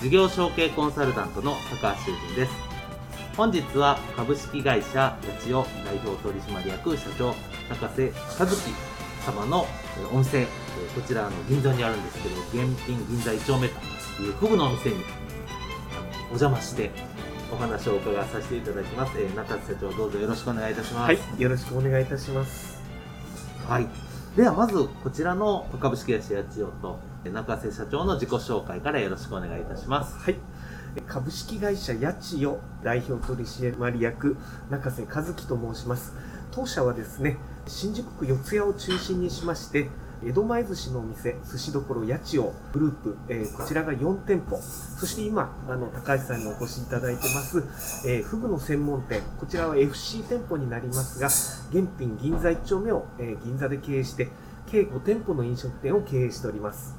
事業承継コンサルタントの高橋修人です本日は株式会社八千代代表取締役社長高瀬和樹様のお店こちらの銀座にあるんですけど現品銀座1丁目というフグのお店にお邪魔してお話を伺わさせていただきます、えー、中瀬社長どうぞよろしくお願いいたしますはいよろしくお願いいたしますはい。ではまずこちらの株式会社八千代と中瀬社長の自己紹介からよろしくお願いいたします。はい。株式会社八千代代表取締役中瀬和樹と申します。当社はですね新宿区四谷を中心にしまして江戸前寿司のお店、寿司どころ八千代グループ、えー、こちらが4店舗、そして今、あの高橋さんにお越しいただいてます、えー、フグの専門店、こちらは FC 店舗になりますが、現品銀座1丁目を、えー、銀座で経営して、計5店舗の飲食店を経営しております。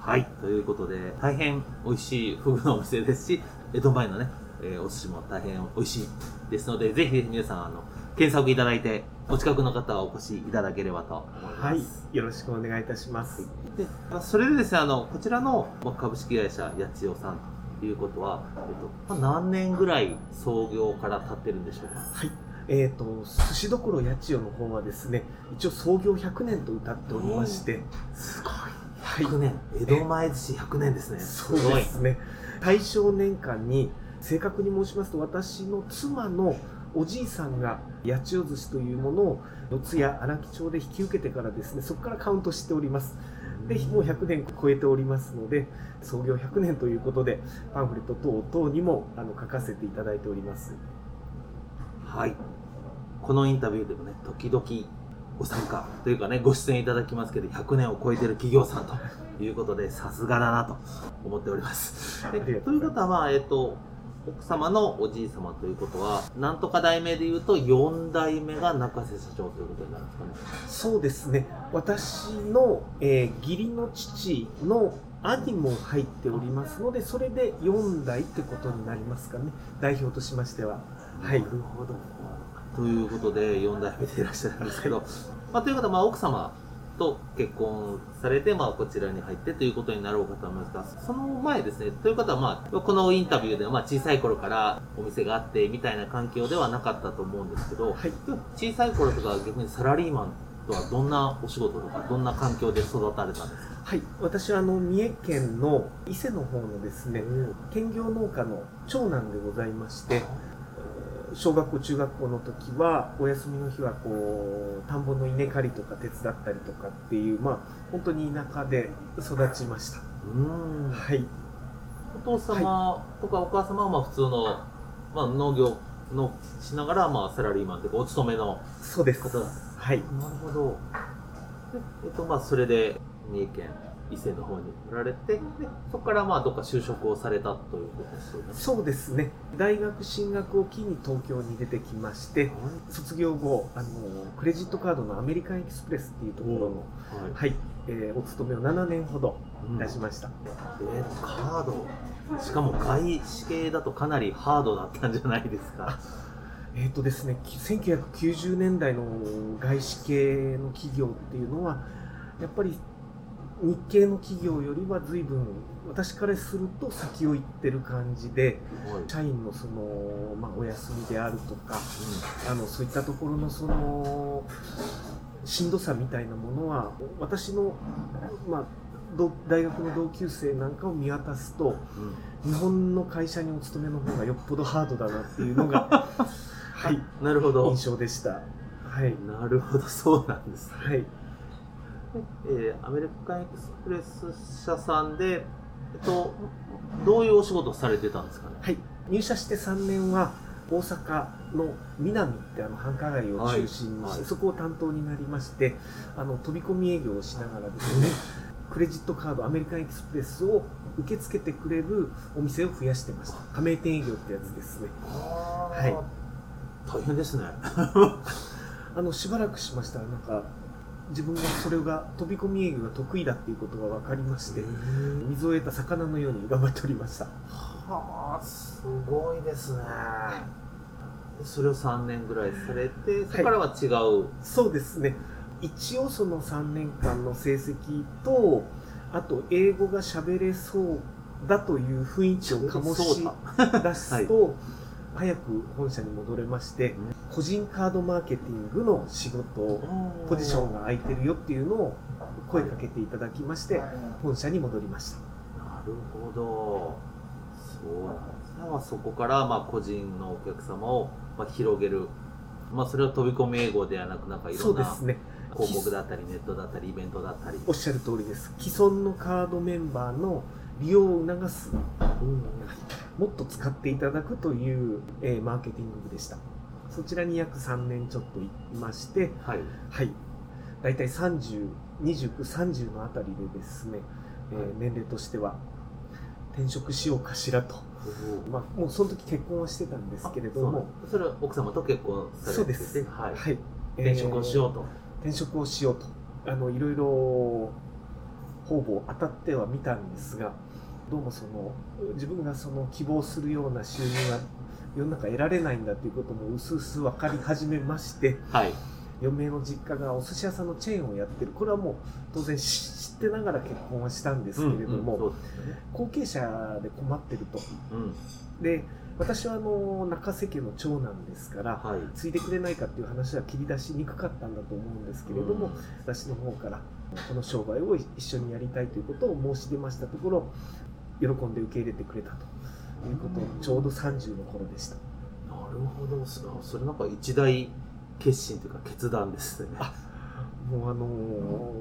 はい、ということで、大変美味しいフグのお店ですし、江戸前のね、えー、お寿司も大変美味しいですので、ぜひ皆さん、あの、検索いただいて、お近くの方はお越しいただければと思います。はい、よろしくお願いいたします。で、それでですね、あの、こちらの株式会社八千代さんということは、えっと、何年ぐらい創業から経ってるんでしょうか？はい。えーと、寿司どころ八千代の方はですね一応創業100年と歌っておりまして、すごい。100年、江戸前寿司100年ですね。そうですね。大正年間に正確に申しますと私の妻のおじいさんが八千代寿司というものを四谷荒木町で引き受けてからですねそこからカウントしております。でもう100年超えておりますので創業100年ということでパンフレット等々にもあの書かせていただいております。はい。このインタビューでもね時々ご参加というかねご出演いただきますけど100年を超えてる企業さんということでさすがだなと思っております。ということはまあえっ、と奥様のおじい様ということは、なんとか代名で言うと、4代目が中瀬社長ということになるんですかね。そうですね。私の、えー、義理の父の兄も入っておりますので、それで4代ってことになりますかね。代表としましては。はい。なるほど。ということで、4代目でいらっしゃるんですけど、まあ、ということは、まあ、奥様と結婚されて、まあ、こちらに入ってということになろうかと思いますが、その前ですね、という方は、まあ、このインタビューでは、まあ、小さい頃からお店があってみたいな環境ではなかったと思うんですけど、はい、小さい頃とか逆にサラリーマンとはどんなお仕事とか、どんな環境で育たれたんですか？はい、私はあの三重県の伊勢の方のですね、兼業農家の長男でございまして、小学校中学校の時はお休みの日はこう田んぼの稲刈りとか手伝ったりとかっていうまあ本当に田舎で育ちました。うん。はい。お父様とかお母様はまあ普通の、まあ、農業のしながらまあサラリーマンというかお勤めのそうです。はい。なるほど。えっとまあそれで三重県伊勢の方に売られてでそこからまあどっか就職をされたということですよね。そうですね。大学進学を機に東京に出てきまして、卒業後あのクレジットカードのアメリカンエキスプレスっていうところの、はい。はい、えー、お勤めを7年ほどいたしました、うん、えー、カード。しかも外資系だとかなりハードだったんじゃないですか。えーとですね、1990年代の外資系の企業っていうのはやっぱり日系の企業よりは随分私からすると先を行ってる感じで、社員のその、まあ、お休みであるとか、うん、あのそういったところのそのしんどさみたいなものは私の、まあ、大学の同級生なんかを見渡すと、うん、日本の会社にお勤めの方がよっぽどハードだなっていうのが はい、なるほど印象でした。はい。なるほどそうなんですねはい。えーアメリカンエクスプレス社さんで、えっと、どういうお仕事をされてたんですかね？はい。入社して3年は、大阪の南ってあの繁華街を中心にして、はい。はいそこを担当になりまして、あの飛び込み営業をしながらですね、クレジットカード、アメリカンエクスプレスを受け付けてくれるお店を増やしてました。加盟店営業ってやつですね。はい。大変ですね。あのしばらくしました。らなんか自分がそれが飛び込み営業が得意だっていうことが分かりまして水を得た魚のように頑張っておりました。はあすごいですね。それを3年ぐらいされてそこからは違う、そうですね。一応その3年間の成績とあと英語が喋れそうだという雰囲気を醸し出すと、早く本社に戻れまして個人カードマーケティングの仕事をポジションが空いてるよっていうのを声かけていただきまして本社に戻りました。なるほど。そうなんです。ね、まあ、そこからまあ個人のお客様をまあ広げる、まあ、それは飛び込み英語ではなくなんかいろんなそうですね。広告だったりネットだったりイベントだったり。おっしゃる通りです。既存のカードメンバーの利用を促すもっと使っていただくという、えーマーケティング部でした。そちらに約3年ちょっといましてはい。はい。大体302930のあたりでですね、えーはい。年齢としては転職しようかしらと、まあ、もうその時結婚はしてたんですけれども。あそれは奥様と結婚されててそうです。はい。はい。転職をしようと、転職をしようと。あのいろいろ方々当たってはみたんですがどうもその自分がその希望するような収入が世の中得られないんだということもうすうす分かり始めましてはい。嫁の実家がお寿司屋さんのチェーンをやってる。これはもう当然知知ってながら結婚はしたんですけれども、うんうんね。後継者で困ってると。うん。で私はあの中瀬家の長男ですからはい。継いでくれないかっていう話は切り出しにくかったんだと思うんですけれども、私の方からこの商売を一緒にやりたいということを申し出ましたところ喜んで受け入れてくれたということうん。ちょうど30の頃でした。なるほど。そそれなんか一大決心というか決断ですね。あもうあの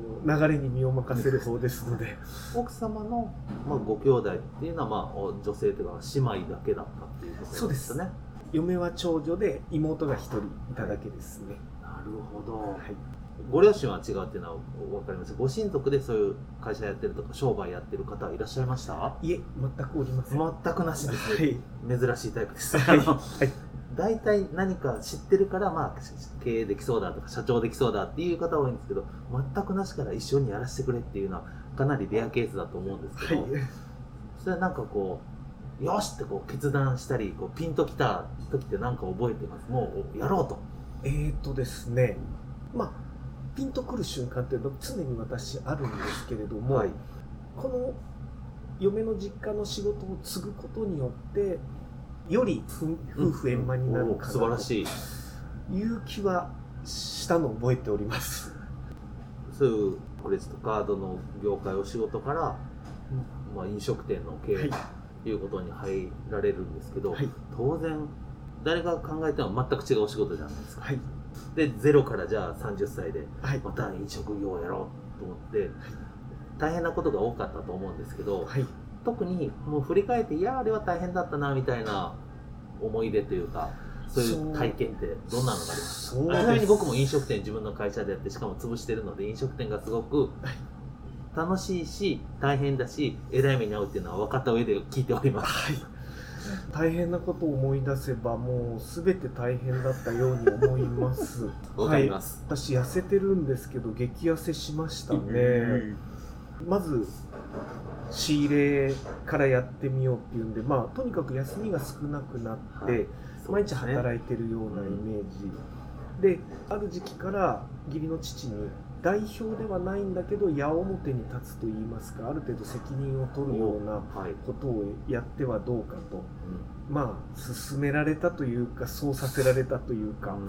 ー流れに身を任せる方ですので。奥様の、まあ、ご兄弟っていうのは、まあ、お女性というか姉妹だけだったっていうことそうです。ね嫁は長女で妹が一人いただけですね。なるほど、はいご両親は違うっていうのは分かります。ご親族でそういう会社やってるとか商売やってる方はいらっしゃいました？いえ全くおりません。全くなしですはね、い。珍しいタイプです、はい。はい。大体何か知ってるから、まあ、経営できそうだとか社長できそうだっていう方多いんですけど全くなしから一緒にやらせてくれっていうのはかなりレアケースだと思うんですけど、はい。それはなんかこうよしってこう決断したりこうピンときた時って何か覚えてます？もうやろうと。えーとですね。まあピンとくる瞬間っていうのは常に私あるんですけれども、はい。この嫁の実家の仕事を継ぐことによってよりふ夫婦円満になるおかなと素晴らしい。いう気はしたのを覚えております。そういうクレジットカードの業界お仕事から、まあ、飲食店の経営はい。ということに入られるんですけど、はい。当然誰が考えても全く違うお仕事じゃないですか。はいでゼロからじゃあ30歳ではい。また飲食業をやろうと思って大変なことが多かったと思うんですけどはい。特にもう振り返っていやあれは大変だったなみたいな思い出というかそういう体験ってどんなのがありますそう。あちなみに僕も飲食店自分の会社でやってしかも潰してるので飲食店がすごく楽しいし大変だしえらい目に遭うっていうのは分かった上で聞いております。はい大変なことを思い出せばもう全て大変だったように思います。わかります、私痩せてるんですけど激痩せしましたね、まず仕入れからやってみようっていうんでまあとにかく休みが少なくなって、はい毎日働いてるようなイメージ、である時期から義理の父に代表ではないんだけど矢面に立つと言いますかある程度責任を取るようなはい、ことをやってはどうかと。うまあ進められたというかそうさせられたというか、ん。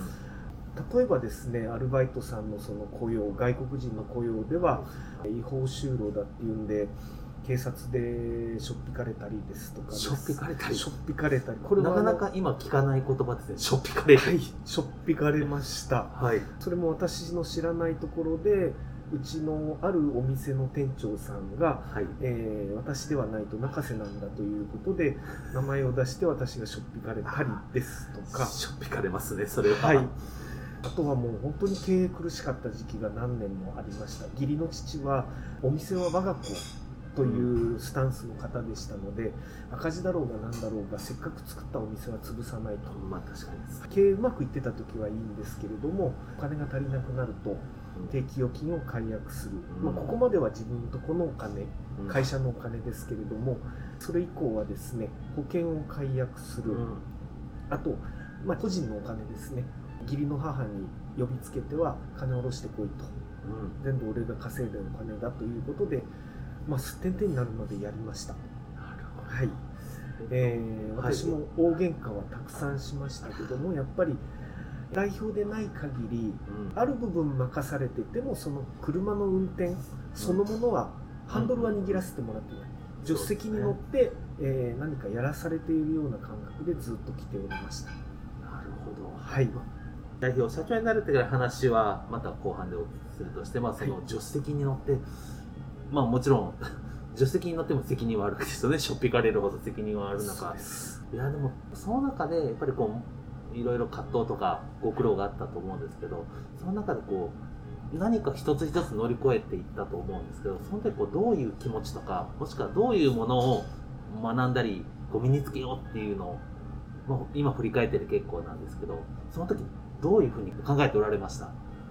例えばですねアルバイトさんのその雇用外国人の雇用では違法就労だっていうんで警察でしょっぴかれたりですとかしょっぴかれたり。しょっぴかれたり。これなかなか今聞かない言葉ですね。しょっぴかれるはいしょっぴかれました。はい。それも私の知らないところでうちのあるお店の店長さんが、はい。えー私ではないと中瀬なんだということで名前を出して私がしょっぴかれたりですとか。しょっぴかれますねそれは。はい。あとはもう本当に経営苦しかった時期が何年もありました。義理の父はお店は我が子というスタンスの方でしたので赤字だろうが何だろうがせっかく作ったお店は潰さないと。まあ確かにです。経営うまくいってた時はいいんですけれどもお金が足りなくなると定期預金を解約する、まあ、ここまでは自分のとこのお金うん。会社のお金ですけれどもそれ以降はですね保険を解約する、うん。あと、まあ、個人のお金ですね。義理の母に呼びつけては金を下ろしてこいと。うん。全部俺が稼いでるお金だということで、まあ、すってんてんになるまでやりました。なるほど。はい、えーはい。私も大喧嘩はたくさんしましたけどもやっぱり代表でない限りうん。ある部分任されててもその車の運転そのものはハンドルは握らせてもらってない。助手席に乗って、えー何かやらされているような感覚でずっと来ておりました。なるほど。はい。代表社長になるってから話はまた後半でお聞きするとして、まあ、その助手席に乗って、まあもちろん 助手席に乗っても責任はあるわけですよね。しょっぴかれるほど責任はある中。いやでもその中でやっぱりこういろいろ葛藤とかご苦労があったと思うんですけどその中でこう何か一つ一つ乗り越えていったと思うんですけどその時こうどういう気持ちとかもしくはどういうものを学んだりこう身につけようっていうのを、まあ、今振り返ってる結構なんですけどその時どういうふうに考えておられました？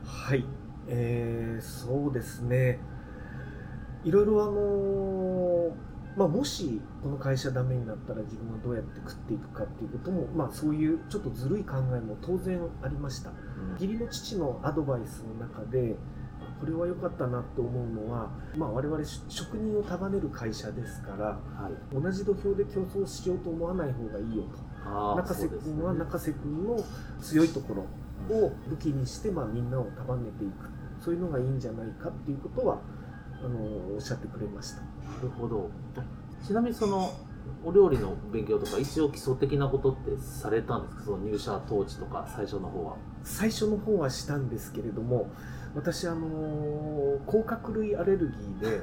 はい、えーそうですねいろいろあのーまあ、もしこの会社ダメになったら自分はどうやって食っていくかっていうことも、まあ、そういうちょっとずるい考えも当然ありました。義理の父のアドバイスの中でこれは良かったなと思うのは、まあ、我々し職人を束ねる会社ですからはい、同じ土俵で競争しようと思わない方がいいよと。中瀬君はね中瀬君の強いところを武器にして、まあ、みんなを束ねていく。そういうのがいいんじゃないかっていうことはあのおっしゃってくれました。なるほど。ちなみにそのお料理の勉強とか一応基礎的なことってされたんですか？その入社当時とか最初の方は。最初の方はしたんですけれども私あの甲殻類アレルギーで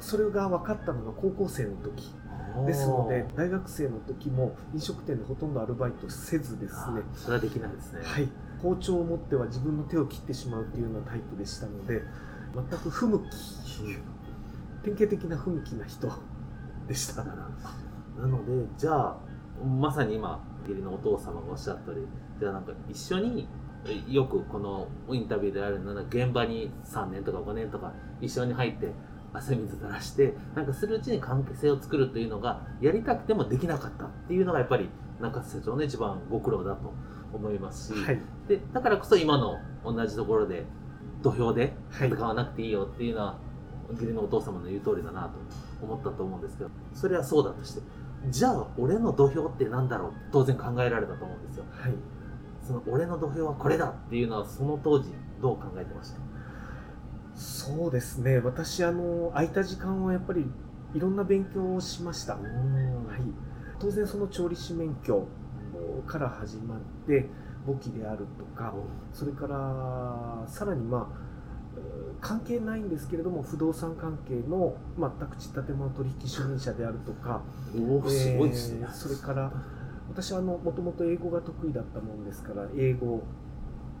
それが分かったのが高校生の時ですので大学生の時も飲食店でほとんどアルバイトせずですね。それはできないですね。はい、包丁を持っては自分の手を切ってしまうっていうようなタイプでしたので全く不向き典型的な不向きな人でした。なのでじゃあまさに今義理のお父様がおっしゃったりじゃあなんか一緒にえよくこのインタビューであるのは現場に3年とか5年とか一緒に入って汗水垂らしてなんかするうちに関係性を作るというのがやりたくてもできなかったっていうのがやっぱり中瀬社長の一番ご苦労だと思いますし、はい。でだからこそ今の同じところで土俵ではい。戦わなくていいよっていうのは義理のお父様の言う通りだなと思ったと思うんですけどそれはそうだとしてじゃあ俺の土俵ってなんだろう？当然考えられたと思うんですよ。はい。その俺の土俵はこれだっていうのはその当時どう考えてました？そうですね。私あの空いた時間はやっぱりいろんな勉強をしました、はい、当然その調理師免許から始まって簿記であるとかそれからさらにまあえー関係ないんですけれども不動産関係の、まあ、宅地建物取引主任者であるとかおおすごいですね。えー、それから私はあのもともと英語が得意だったもんですから英語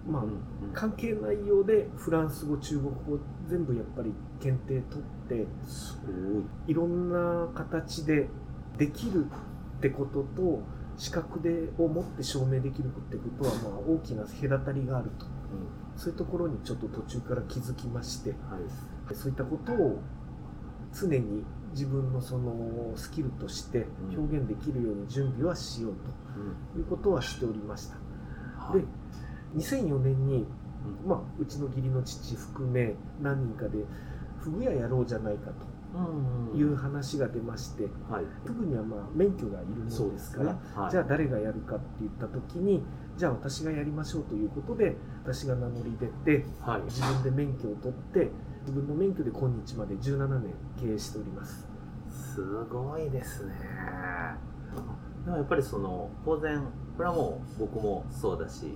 まあ、うんうん。関係ないようでフランス語中国語全部やっぱり検定取ってすごい。いろんな形でできるってことと資格でを持って証明できるってことはまあ大きな隔たりがあると。そういうところにちょっと途中から気づきまして。はい。そういったことを常に自分のそのスキルとして表現できるように準備はしようと。いうことはしておりました。はい。で2004年に、うん。まあ、うちの義理の父含め何人かでフグ屋やろうじゃないかうんという話が出まして、はい。フグにはまあ免許がいるものですすからね。はい。じゃあ誰がやるかって言った時にじゃあ私がやりましょうということで私が名乗り出てはい。自分で免許を取って自分の免許で今日まで17年経営しております。すごいですね。でもやっぱりその当然これはもう僕もそうだし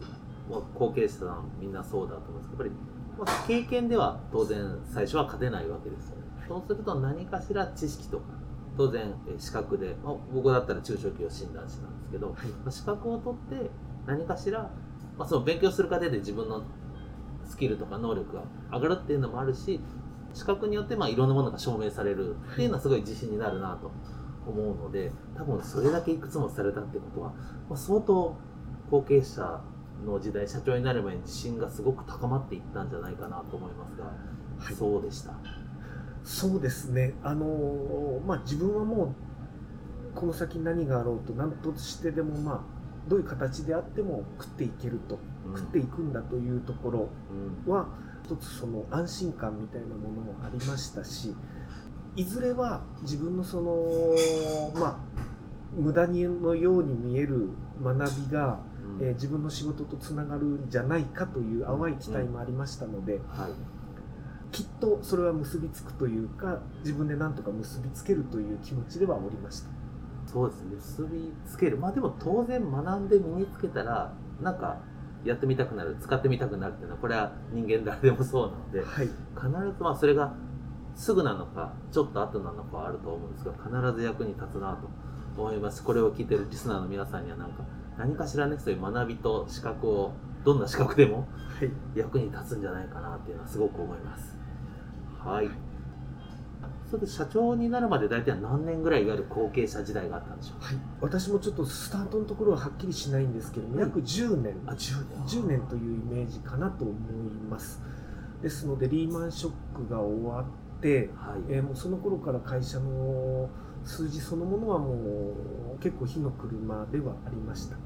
もう後継者さんみんなそうだと思うんですけどやっぱり、まあ、経験では当然最初は勝てないわけですよねそうすると何かしら知識とか当然え資格で、まあ、僕だったら中小企業診断士なんですけど、はいまあ資格を取って何かしら、まあ、その勉強する過程で自分のスキルとか能力が上がるっていうのもあるし資格によってまあいろんなものが証明されるっていうのはすごい自信になるなと思うので多分それだけいくつもされたってことは、まあ、相当後継者の時代社長になる前に自信がすごく高まっていったんじゃないかなと思いますが、はいそうでした。そうですね。あのーまあ自分はもうこの先何があろうと何としてでもまあどういう形であっても食っていけると。うん。食っていくんだというところうん。は一つその安心感みたいなものもありましたしいずれは自分のそのまあ無駄にのように見える学びが、うん。えー自分の仕事とつながるんじゃないかという淡い期待もありましたので、はいきっとそれは結びつくというか自分で何とか結びつけるという気持ちではおりました。そうですね。結びつける。まあでも当然学んで身につけたらなんかやってみたくなる使ってみたくなるっていうのはこれは人間誰でもそうなのではい。必ずまあそれがすぐなのかちょっと後なのかはあると思うんですが必ず役に立つなと思います。これを聞いてるリスナーの皆さんにはなんか何かしらねそういう学びと資格をどんな資格でもはい。役に立つんじゃないかなっていうのはすごく思いますはい。それで社長になるまで大体何年ぐらいいわゆる後継者時代があったんでしょう？はい、私もちょっとスタートのところははっきりしないんですけども、うん約10年。あ10年。10年というイメージかなと思います。ですのでリーマンショックが終わって、はい、えーもうその頃から会社の数字そのものはもう結構火の車ではありました。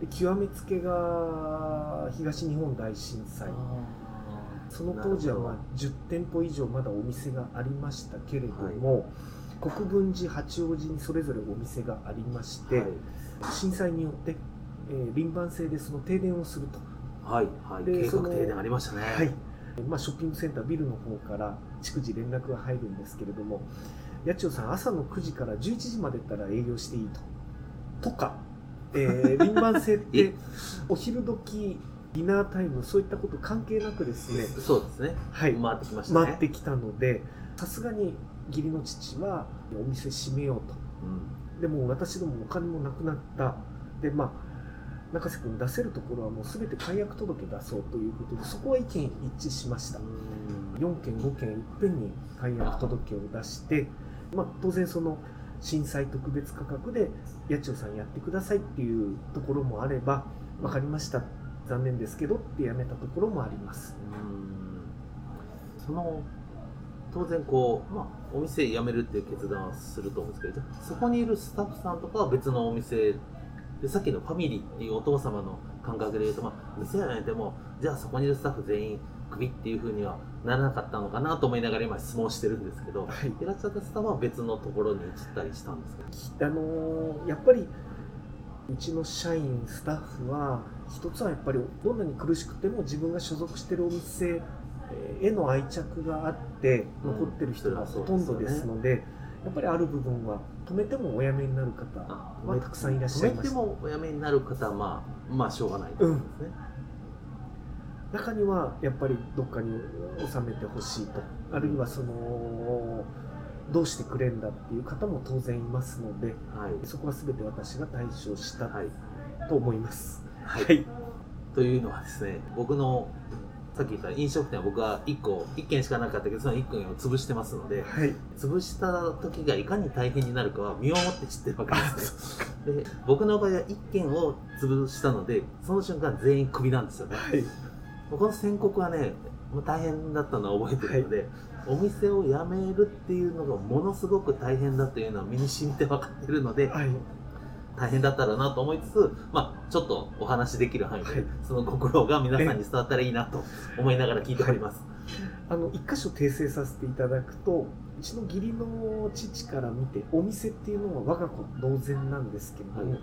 で極めつけが東日本大震災その当時はまあ10店舗以上まだお店がありましたけれども、国分寺八王子にそれぞれお店がありまして、はい。震災によって、えー輪番制でその停電をすると、はいはい。計画停電ありましたね。はい。まあ、ショッピングセンタービルの方から逐次連絡が入るんですけれども八千代さん朝の9時から11時までだったら営業していいと。とか、えー 輪番制っえ。てお昼時ディナータイムそういったこと関係なくですね、そうですね。はい、回ってきましたね。回ってきたのでさすがに義理の父はお店閉めようと。うん。でも私どもお金もなくなった。でまあ中瀬君出せるところはもう全て解約届出そうということでそこは意見一致しました。4件5件いっぺんに解約届を出して、まあ、当然その震災特別価格で八千代さんやってくださいっていうところもあれば分かりました残念ですけどってやめたところもあります。うん。その当然こう、まあ、お店辞めるっていう決断はすると思うんですけどそこにいるスタッフさんとかは別のお店でさっきのファミリーっていうお父様の感覚で言うと、まあ、店辞めてもじゃあそこにいるスタッフ全員クビっていうふうにはならなかったのかなと思いながら今質問してるんですけどはい。いらっしゃったスタッフは別のところに移ったりしたんですか？あのーやっぱりうちの社員スタッフは一つはやっぱりどんなに苦しくても自分が所属してるお店への愛着があってうん。残ってる人がそほとんどですので、やっぱりある部分は止めてもお辞めになる方はたくさんいらっしゃいま止めてすもお辞めになる方はまあまあしょうがないですね、中にはやっぱりどっかに収めてほしいとあるいはそのどうしてくれんだっていう方も当然いますのではい。そこは全て私が対処したはい。と思います。はいはい。というのはですね僕のさっき言った飲食店は僕は1個1軒しかなかったけどその1軒を潰してますのではい。潰した時がいかに大変になるかは身をもって知ってるわけですね。で僕の場合は1軒を潰したのでその瞬間全員クビなんですよね。はい。この宣告はねもう大変だったのは覚えてるので、お店を辞めるっていうのがものすごく大変だというのは身に染みて分かってるのではい大変だったらなと思いつつ、まあ、ちょっとお話できる範囲で、はいその心が皆さんに伝わったらいいなと思いながら聞いております。あの一箇所訂正させていただくとうちの義理の父から見てお店っていうのは我が子同然なんですけれども、はい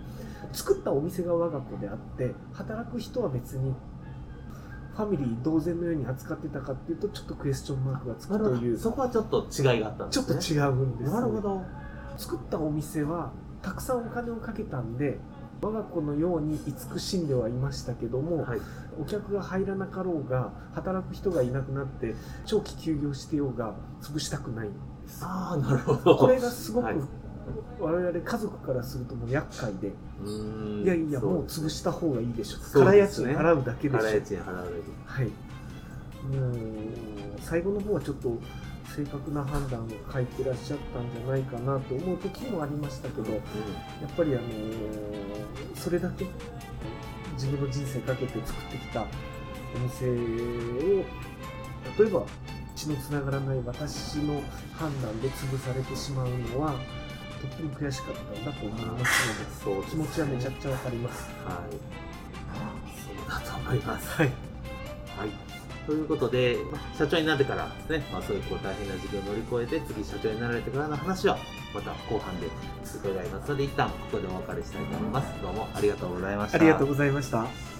作ったお店が我が子であって働く人は別にファミリー同然のように扱ってたかっていうとちょっとクエスチョンマークがつくというそこはちょっと違いがあったんでちょっすね。と違うんです、なるほど。作ったお店はたくさんお金をかけたんで我が子のように慈しんではいましたけども、はい。お客が入らなかろうが働く人がいなくなって長期休業してようが潰したくないんです。ああ、なるほど。これがすごく、はい。我々家族からするともう厄介で、いやいやそもう潰した方がいいでしょ。そう空家賃払うだけでしょ。払い賃払うだはい。もう最後の方はちょっと正確な判断を書いてらっしゃったんじゃないかなと思う時もありましたけど、け。やっぱりあのそれだけ自分の人生かけて作ってきたお店を例えば血のつながらない私の判断で潰されてしまうのはとっても悔しかったんだと思いますそうですね気持ちはめちゃくちゃわかります。はい。そうだと思います。はい、はい。ということで、まあ社長になってからですね、まあ、そういうこう大変な時期を乗り越えて、次社長になられてからの話は、また後半で伺いますので、一旦ここでお別れしたいと思います。どうもありがとうございました。ありがとうございました。